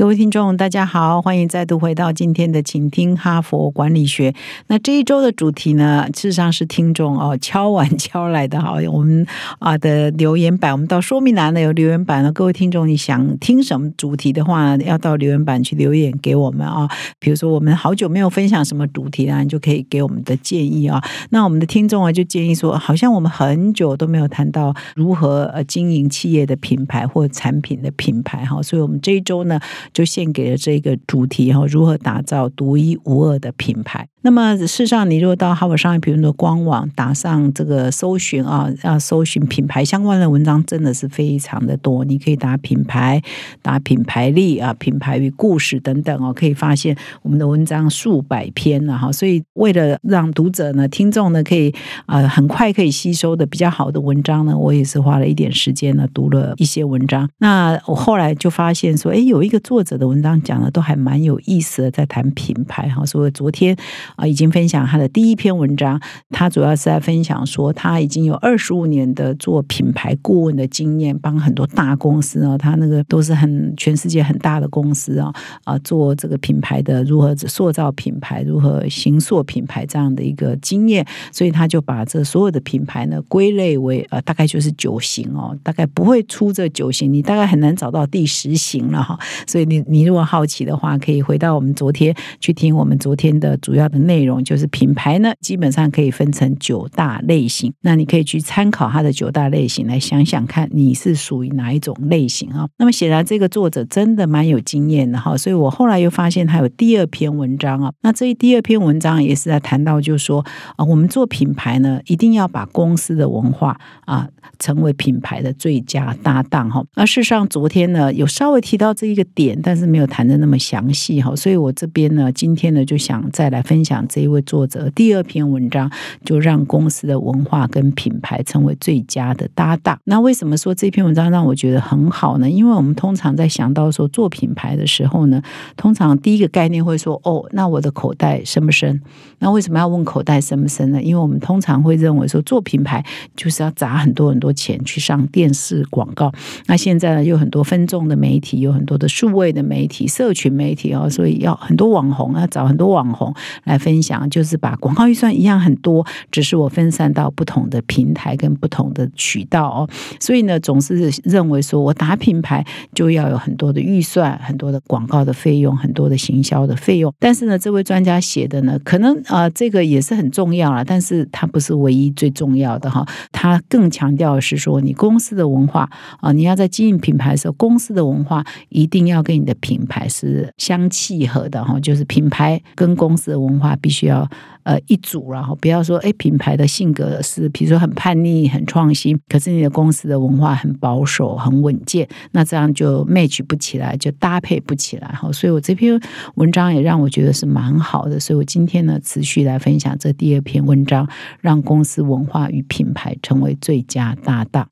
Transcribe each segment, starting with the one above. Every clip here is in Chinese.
各位听众，大家好，欢迎再度回到今天的，请听哈佛管理学。那这一周的主题呢，事实上是听众哦 敲完敲来的哈，我们啊的留言板，我们到说明栏呢有留言板了。各位听众，你想听什么主题的话，要到留言板去留言给我们啊。比如说，我们好久没有分享什么主题了，你就可以给我们的建议啊。那我们的听众啊，就建议说，好像我们很久都没有谈到如何呃经营企业的品牌或产品的品牌哈，所以我们这一周呢。就献给了这个主题哈，如何打造独一无二的品牌？那么事实上，你如果到哈佛商业评论的官网打上这个搜寻啊，要搜寻品牌相关的文章，真的是非常的多。你可以打品牌、打品牌力啊、品牌与故事等等哦，可以发现我们的文章数百篇了哈。所以为了让读者呢、听众呢，可以啊很快可以吸收的比较好的文章呢，我也是花了一点时间呢，读了一些文章。那我后来就发现说，哎，有一个作作者的文章讲的都还蛮有意思的，在谈品牌哈。所以昨天。啊，已经分享他的第一篇文章。他主要是在分享说，他已经有二十五年的做品牌顾问的经验，帮很多大公司啊，他那个都是很全世界很大的公司啊啊，做这个品牌的如何塑造品牌，如何行塑品牌这样的一个经验。所以他就把这所有的品牌呢归类为呃，大概就是九型哦，大概不会出这九型，你大概很难找到第十型了哈。所以你你如果好奇的话，可以回到我们昨天去听我们昨天的主要的。内容就是品牌呢，基本上可以分成九大类型。那你可以去参考它的九大类型，来想想看你是属于哪一种类型啊？那么显然这个作者真的蛮有经验的哈，所以我后来又发现他有第二篇文章啊。那这第二篇文章也是在谈到，就是说啊，我们做品牌呢，一定要把公司的文化啊，成为品牌的最佳搭档哈。那事实上昨天呢，有稍微提到这一个点，但是没有谈的那么详细哈。所以我这边呢，今天呢就想再来分享。这一位作者第二篇文章，就让公司的文化跟品牌成为最佳的搭档。那为什么说这篇文章让我觉得很好呢？因为我们通常在想到说做品牌的时候呢，通常第一个概念会说：“哦，那我的口袋深不深？”那为什么要问口袋深不深呢？因为我们通常会认为说做品牌就是要砸很多很多钱去上电视广告。那现在呢，有很多分众的媒体，有很多的数的媒体、社群媒体哦，所以要很多网红要找很多网红来。分享就是把广告预算一样很多，只是我分散到不同的平台跟不同的渠道哦。所以呢，总是认为说我打品牌就要有很多的预算、很多的广告的费用、很多的行销的费用。但是呢，这位专家写的呢，可能啊，这个也是很重要了，但是它不是唯一最重要的哈。他更强调的是说，你公司的文化啊，你要在经营品牌的时候，公司的文化一定要跟你的品牌是相契合的哈，就是品牌跟公司的文化。必须要呃一组，然后不要说哎品牌的性格是，比如说很叛逆、很创新，可是你的公司的文化很保守、很稳健，那这样就 match 不起来，就搭配不起来哈。所以我这篇文章也让我觉得是蛮好的，所以我今天呢持续来分享这第二篇文章，让公司文化与品牌成为最佳搭档。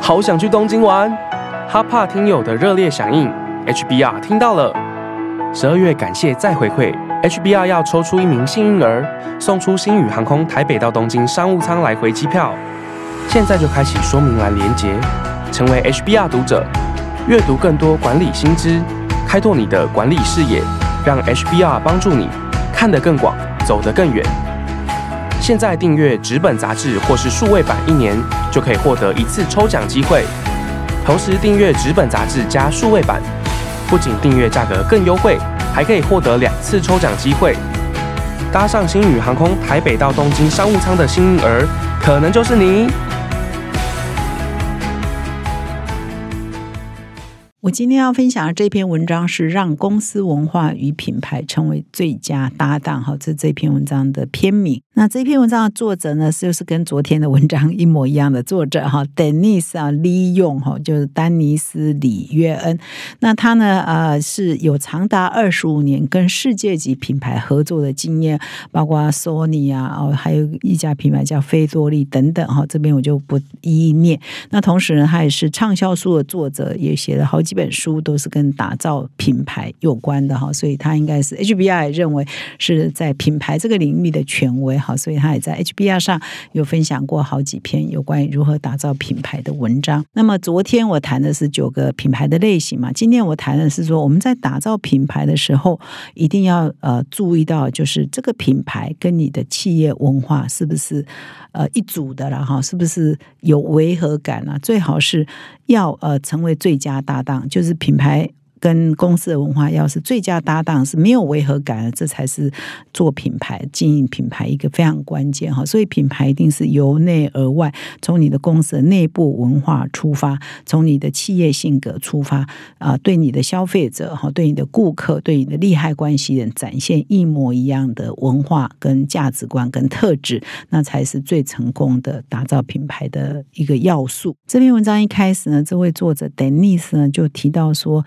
好想去东京玩，哈帕听友的热烈响应，HBR 听到了，十二月感谢再回馈。HBR 要抽出一名幸运儿，送出星宇航空台北到东京商务舱来回机票。现在就开启说明栏连接，成为 HBR 读者，阅读更多管理新知，开拓你的管理视野，让 HBR 帮助你看得更广，走得更远。现在订阅纸本杂志或是数位版一年，就可以获得一次抽奖机会。同时订阅纸本杂志加数位版，不仅订阅价格更优惠。还可以获得两次抽奖机会，搭上星宇航空台北到东京商务舱的幸运儿，可能就是你。我今天要分享的这篇文章是让公司文化与品牌成为最佳搭档，哈，这这篇文章的篇名。那这篇文章的作者呢，就是跟昨天的文章一模一样的作者，哈，Dennis 啊，利用哈，就是丹尼斯李约恩。那他呢，呃，是有长达二十五年跟世界级品牌合作的经验，包括 Sony 啊，哦，还有一家品牌叫菲多利等等，哈，这边我就不一一念。那同时呢，他也是畅销书的作者，也写了好几。几本书都是跟打造品牌有关的哈，所以他应该是 HBR 认为是在品牌这个领域的权威哈，所以他也在 HBR 上有分享过好几篇有关于如何打造品牌的文章。那么昨天我谈的是九个品牌的类型嘛，今天我谈的是说我们在打造品牌的时候一定要呃注意到，就是这个品牌跟你的企业文化是不是呃一组的了哈，是不是有违和感啊？最好是要呃成为最佳搭档。就是品牌。跟公司的文化要是最佳搭档是没有违和感的，这才是做品牌、经营品牌一个非常关键哈。所以品牌一定是由内而外，从你的公司的内部文化出发，从你的企业性格出发啊，对你的消费者哈，对你的顾客，对你的利害关系人展现一模一样的文化跟价值观跟特质，那才是最成功的打造品牌的一个要素。这篇文章一开始呢，这位作者 Denise 呢就提到说。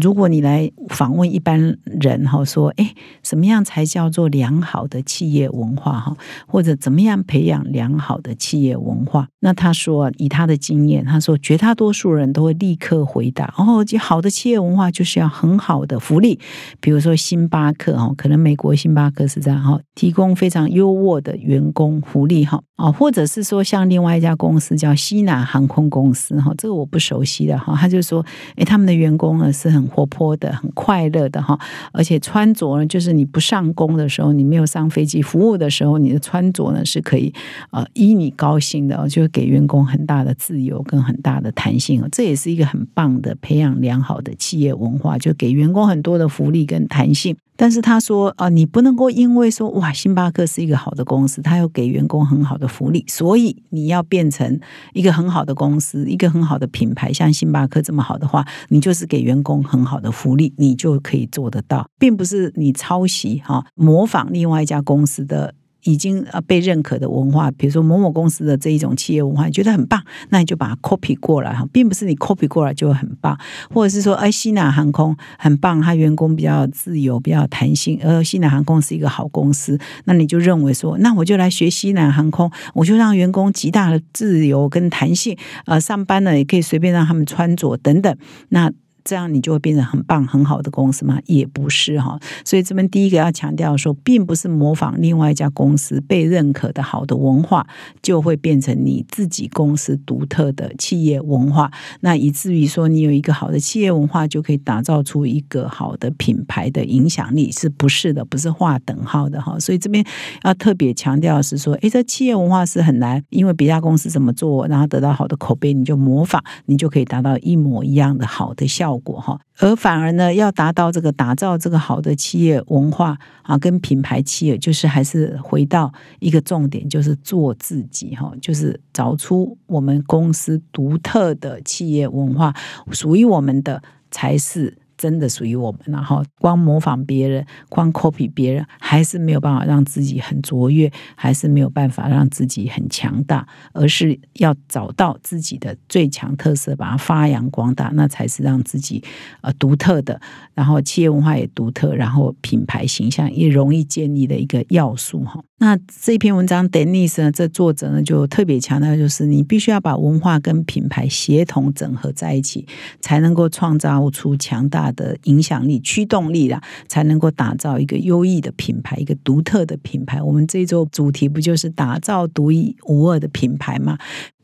如果你来访问一般人哈，说哎，什么样才叫做良好的企业文化哈？或者怎么样培养良好的企业文化？那他说，以他的经验，他说绝大多数人都会立刻回答：哦，好的企业文化就是要很好的福利。比如说星巴克哈，可能美国星巴克是这样哈，提供非常优渥的员工福利哈。哦，或者是说像另外一家公司叫西南航空公司哈，这个我不熟悉的哈，他就说，哎，他们的员工呢是很。很活泼的、很快乐的哈，而且穿着呢，就是你不上工的时候，你没有上飞机服务的时候，你的穿着呢是可以呃依你高兴的，就给员工很大的自由跟很大的弹性，这也是一个很棒的培养良好的企业文化，就给员工很多的福利跟弹性。但是他说啊，你不能够因为说哇，星巴克是一个好的公司，他要给员工很好的福利，所以你要变成一个很好的公司，一个很好的品牌，像星巴克这么好的话，你就是给员工很好的福利，你就可以做得到，并不是你抄袭哈，模仿另外一家公司的。已经呃被认可的文化，比如说某某公司的这一种企业文化，你觉得很棒，那你就把它 copy 过来哈，并不是你 copy 过来就很棒，或者是说，哎，西南航空很棒，它员工比较自由，比较弹性，而西南航空是一个好公司，那你就认为说，那我就来学西南航空，我就让员工极大的自由跟弹性，呃，上班呢也可以随便让他们穿着等等，那。这样你就会变成很棒很好的公司吗？也不是哈。所以这边第一个要强调说，并不是模仿另外一家公司被认可的好的文化，就会变成你自己公司独特的企业文化。那以至于说，你有一个好的企业文化，就可以打造出一个好的品牌的影响力，是不是的？不是划等号的哈。所以这边要特别强调是说，诶，这企业文化是很难，因为别家公司怎么做，然后得到好的口碑，你就模仿，你就可以达到一模一样的好的效。效果哈，而反而呢，要达到这个打造这个好的企业文化啊，跟品牌企业，就是还是回到一个重点，就是做自己哈，就是找出我们公司独特的企业文化，属于我们的才是。真的属于我们，然后光模仿别人，光 copy 别人，还是没有办法让自己很卓越，还是没有办法让自己很强大，而是要找到自己的最强特色，把它发扬光大，那才是让自己呃独特的，然后企业文化也独特，然后品牌形象也容易建立的一个要素哈。那这篇文章，Dennis 呢，这作者呢就特别强调，就是你必须要把文化跟品牌协同整合在一起，才能够创造出强大的影响力、驱动力啦，才能够打造一个优异的品牌，一个独特的品牌。我们这周主题不就是打造独一无二的品牌吗？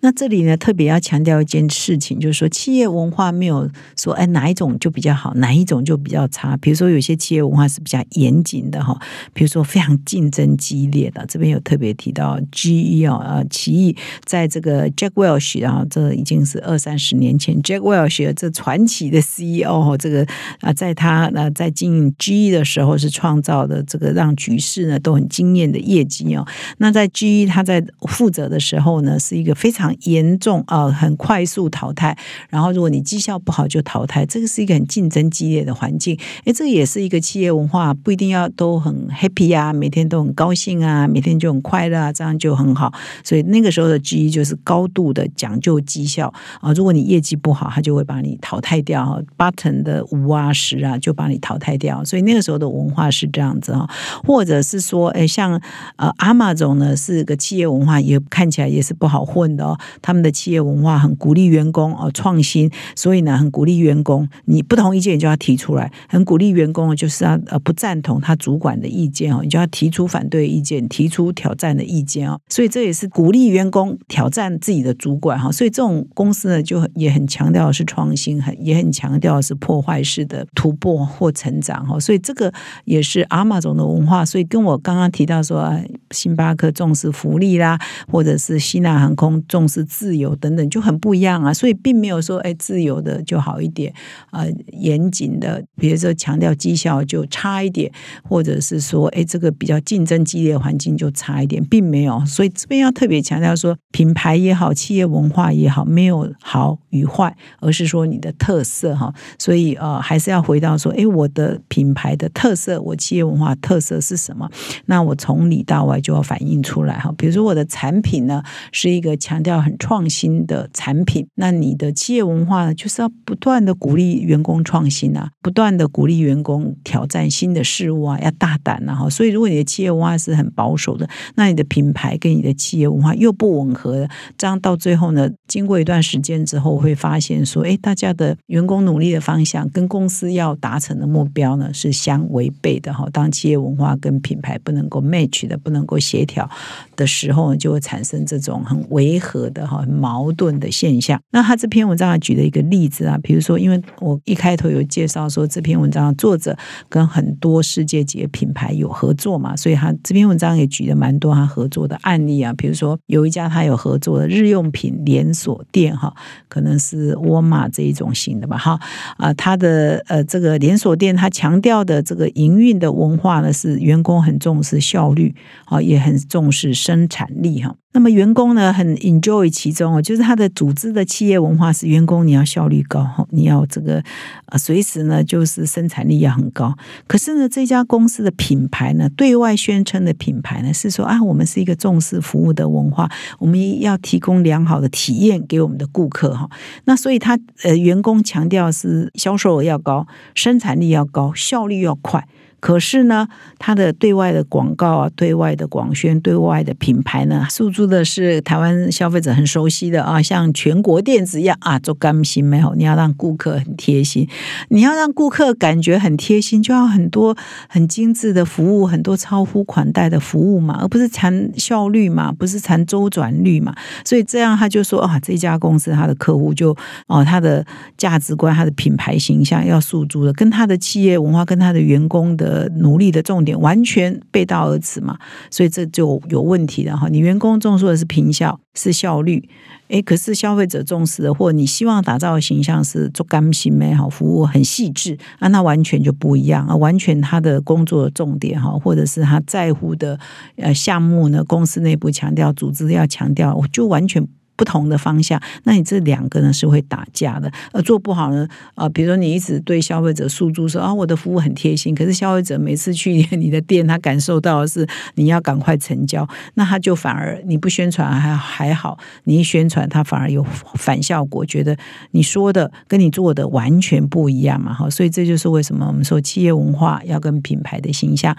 那这里呢，特别要强调一件事情，就是说企业文化没有说，哎，哪一种就比较好，哪一种就比较差。比如说，有些企业文化是比较严谨的哈，比如说非常竞争激烈的。这边有特别提到 GE 啊，呃，奇异在这个 Jack Welch 啊，这已经是二三十年前 Jack Welch 这传奇的 CEO，这个啊，在他呃在经营 GE 的时候是创造的这个让局势呢都很惊艳的业绩哦。那在 GE 他在负责的时候呢，是一个非常严重啊，很快速淘汰。然后如果你绩效不好就淘汰，这个是一个很竞争激烈的环境。诶，这也是一个企业文化，不一定要都很 happy 啊，每天都很高兴啊，每天就很快乐啊，这样就很好。所以那个时候的 G 就是高度的讲究绩效啊。如果你业绩不好，他就会把你淘汰掉。Button 的五啊十啊，就把你淘汰掉。所以那个时候的文化是这样子哈，或者是说，诶，像呃阿玛总呢是个企业文化，也看起来也是不好混的哦。他们的企业文化很鼓励员工哦创新，所以呢很鼓励员工，你不同意见你就要提出来，很鼓励员工就是要呃不赞同他主管的意见哦，你就要提出反对意见，提出挑战的意见哦。所以这也是鼓励员工挑战自己的主管哈。所以这种公司呢就也很强调是创新，很也很强调是破坏式的突破或成长哈。所以这个也是阿玛总的文化。所以跟我刚刚提到说，星巴克重视福利啦，或者是西南航空重视自由等等，就很不一样啊。所以并没有说，哎，自由的就好一点，呃，严谨的，比如说强调绩效就差一点，或者是说，哎，这个比较竞争激烈环境就差一点，并没有。所以这边要特别强调说，品牌也好，企业文化也好，没有好与坏，而是说你的特色哈。所以呃，还是要回到说，哎，我的品牌的特色，我企业文化特色是什么？那我从里到外就要反映出来哈。比如说我的产品呢，是一个强调很创新的产品，那你的企业文化呢，就是要不断的鼓励员工创新啊，不断的鼓励员工挑战新的事物啊，要大胆啊哈。所以如果你的企业文化是很保守的，那你的品牌跟你的企业文化又不吻合，这样到最后呢，经过一段时间之后，会发现说，哎，大家的员工努力的方向跟公司要达成的目标呢是相违背的哈。当企业文化跟品牌不能够 match 的，不能够协调的时候，就会产生这种很违和的哈、矛盾的现象。那他这篇文章举了一个例子啊，比如说，因为我一开头有介绍说这篇文章作者跟很多世界级的品牌有合作嘛，所以他这篇文章也举了蛮多他合作的案例啊。比如说，有一家他有合作的日用品连锁店哈，可能是沃尔玛这一种型的吧哈啊，他的呃这个连锁店，他强调的这个营运的文化呢是员工很重视效率啊，也很重视生产力哈。那么员工呢，很 enjoy 其中哦，就是他的组织的企业文化是员工你要效率高哈，你要这个啊随时呢就是生产力要很高。可是呢，这家公司的品牌呢，对外宣称的品牌呢是说啊，我们是一个重视服务的文化，我们要提供良好的体验给我们的顾客哈。那所以他呃员工强调是销售额要高，生产力要高，效率要快。可是呢，它的对外的广告啊，对外的广宣，对外的品牌呢，诉诸的是台湾消费者很熟悉的啊，像全国电子一样啊，做甘心没有？你要让顾客很贴心，你要让顾客感觉很贴心，就要很多很精致的服务，很多超乎款待的服务嘛，而不是谈效率嘛，不是谈周转率嘛。所以这样他就说啊，这家公司他的客户就哦，他的价值观、他的品牌形象要诉诸的，跟他的企业文化、跟他的员工的。呃，努力的重点完全背道而驰嘛，所以这就有问题了哈。你员工重视的是平效，是效率，诶，可是消费者重视的，或你希望打造的形象是做甘心美好服务，很细致啊，那完全就不一样啊，完全他的工作的重点哈，或者是他在乎的呃项目呢，公司内部强调，组织要强调，就完全。不同的方向，那你这两个呢是会打架的。呃，做不好呢，呃，比如说你一直对消费者诉诸说啊，我的服务很贴心，可是消费者每次去你的店，他感受到的是你要赶快成交，那他就反而你不宣传还还好，你一宣传他反而有反效果，觉得你说的跟你做的完全不一样嘛，哈，所以这就是为什么我们说企业文化要跟品牌的形象。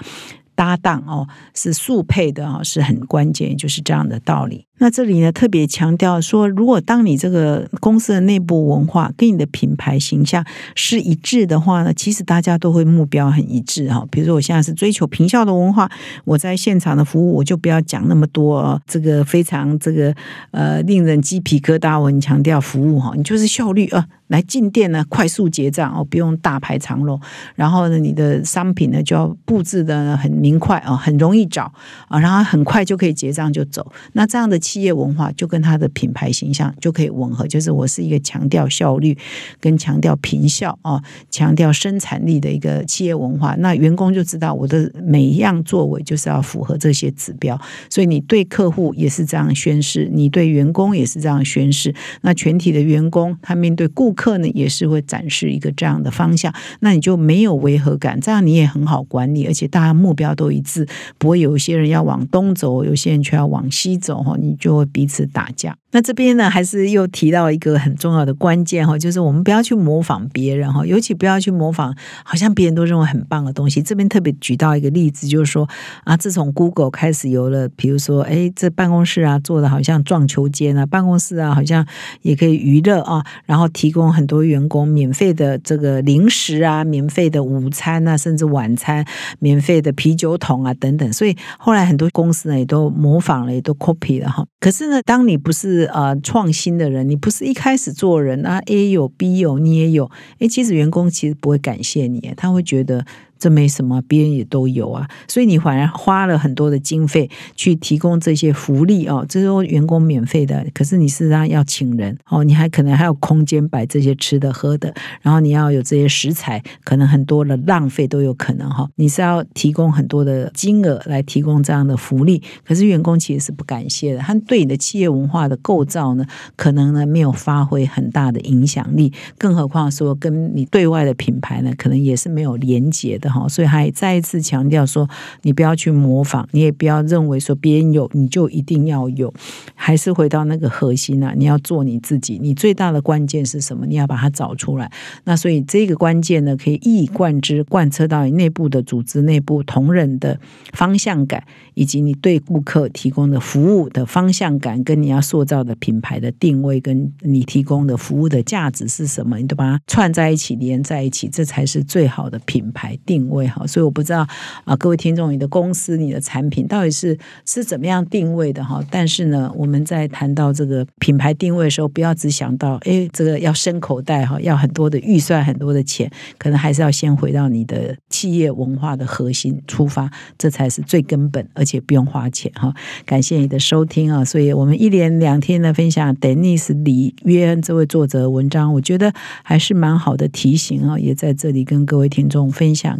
搭档哦，是速配的哦，是很关键，就是这样的道理。那这里呢，特别强调说，如果当你这个公司的内部文化跟你的品牌形象是一致的话呢，其实大家都会目标很一致哈。比如说，我现在是追求平效的文化，我在现场的服务我就不要讲那么多这个非常这个呃令人鸡皮疙瘩，我很强调服务哈，你就是效率啊。来进店呢，快速结账哦，不用大排长龙。然后呢，你的商品呢就要布置的很明快啊，很容易找啊，然后很快就可以结账就走。那这样的企业文化就跟它的品牌形象就可以吻合，就是我是一个强调效率跟强调平效啊，强调生产力的一个企业文化。那员工就知道我的每一样作为就是要符合这些指标，所以你对客户也是这样宣誓，你对员工也是这样宣誓。那全体的员工他面对顾客呢，也是会展示一个这样的方向，那你就没有违和感，这样你也很好管理，而且大家目标都一致，不会有一些人要往东走，有些人却要往西走哈，你就会彼此打架。那这边呢，还是又提到一个很重要的关键哈，就是我们不要去模仿别人哈，尤其不要去模仿好像别人都认为很棒的东西。这边特别举到一个例子，就是说啊，自从 Google 开始有了，比如说哎，这办公室啊做的好像撞球间啊，办公室啊好像也可以娱乐啊，然后提供很多员工免费的这个零食啊，免费的午餐啊，甚至晚餐，免费的啤酒桶啊等等。所以后来很多公司呢也都模仿了，也都 copy 了哈。可是呢，当你不是呃创新的人，你不是一开始做人啊，A 有 B 有，你也有，哎，其实员工其实不会感谢你，他会觉得。这没什么，别人也都有啊，所以你反而花了很多的经费去提供这些福利哦，这是员工免费的，可是你是让要请人哦，你还可能还有空间摆这些吃的喝的，然后你要有这些食材，可能很多的浪费都有可能哈，你是要提供很多的金额来提供这样的福利，可是员工其实是不感谢的，他对你的企业文化的构造呢，可能呢没有发挥很大的影响力，更何况说跟你对外的品牌呢，可能也是没有连结的。好，所以还再一次强调说，你不要去模仿，你也不要认为说别人有你就一定要有，还是回到那个核心啊，你要做你自己。你最大的关键是什么？你要把它找出来。那所以这个关键呢，可以一以贯之贯彻到你内部的组织内部同仁的方向感，以及你对顾客提供的服务的方向感，跟你要塑造的品牌的定位，跟你提供的服务的价值是什么？你都把它串在一起，连在一起，这才是最好的品牌定。定位哈，所以我不知道啊，各位听众，你的公司、你的产品到底是是怎么样定位的哈？但是呢，我们在谈到这个品牌定位的时候，不要只想到哎，这个要伸口袋哈，要很多的预算、很多的钱，可能还是要先回到你的企业文化的核心出发，这才是最根本，而且不用花钱哈。感谢你的收听啊！所以我们一连两天的分享，Dennis 李约恩这位作者文章，我觉得还是蛮好的提醒啊，也在这里跟各位听众分享。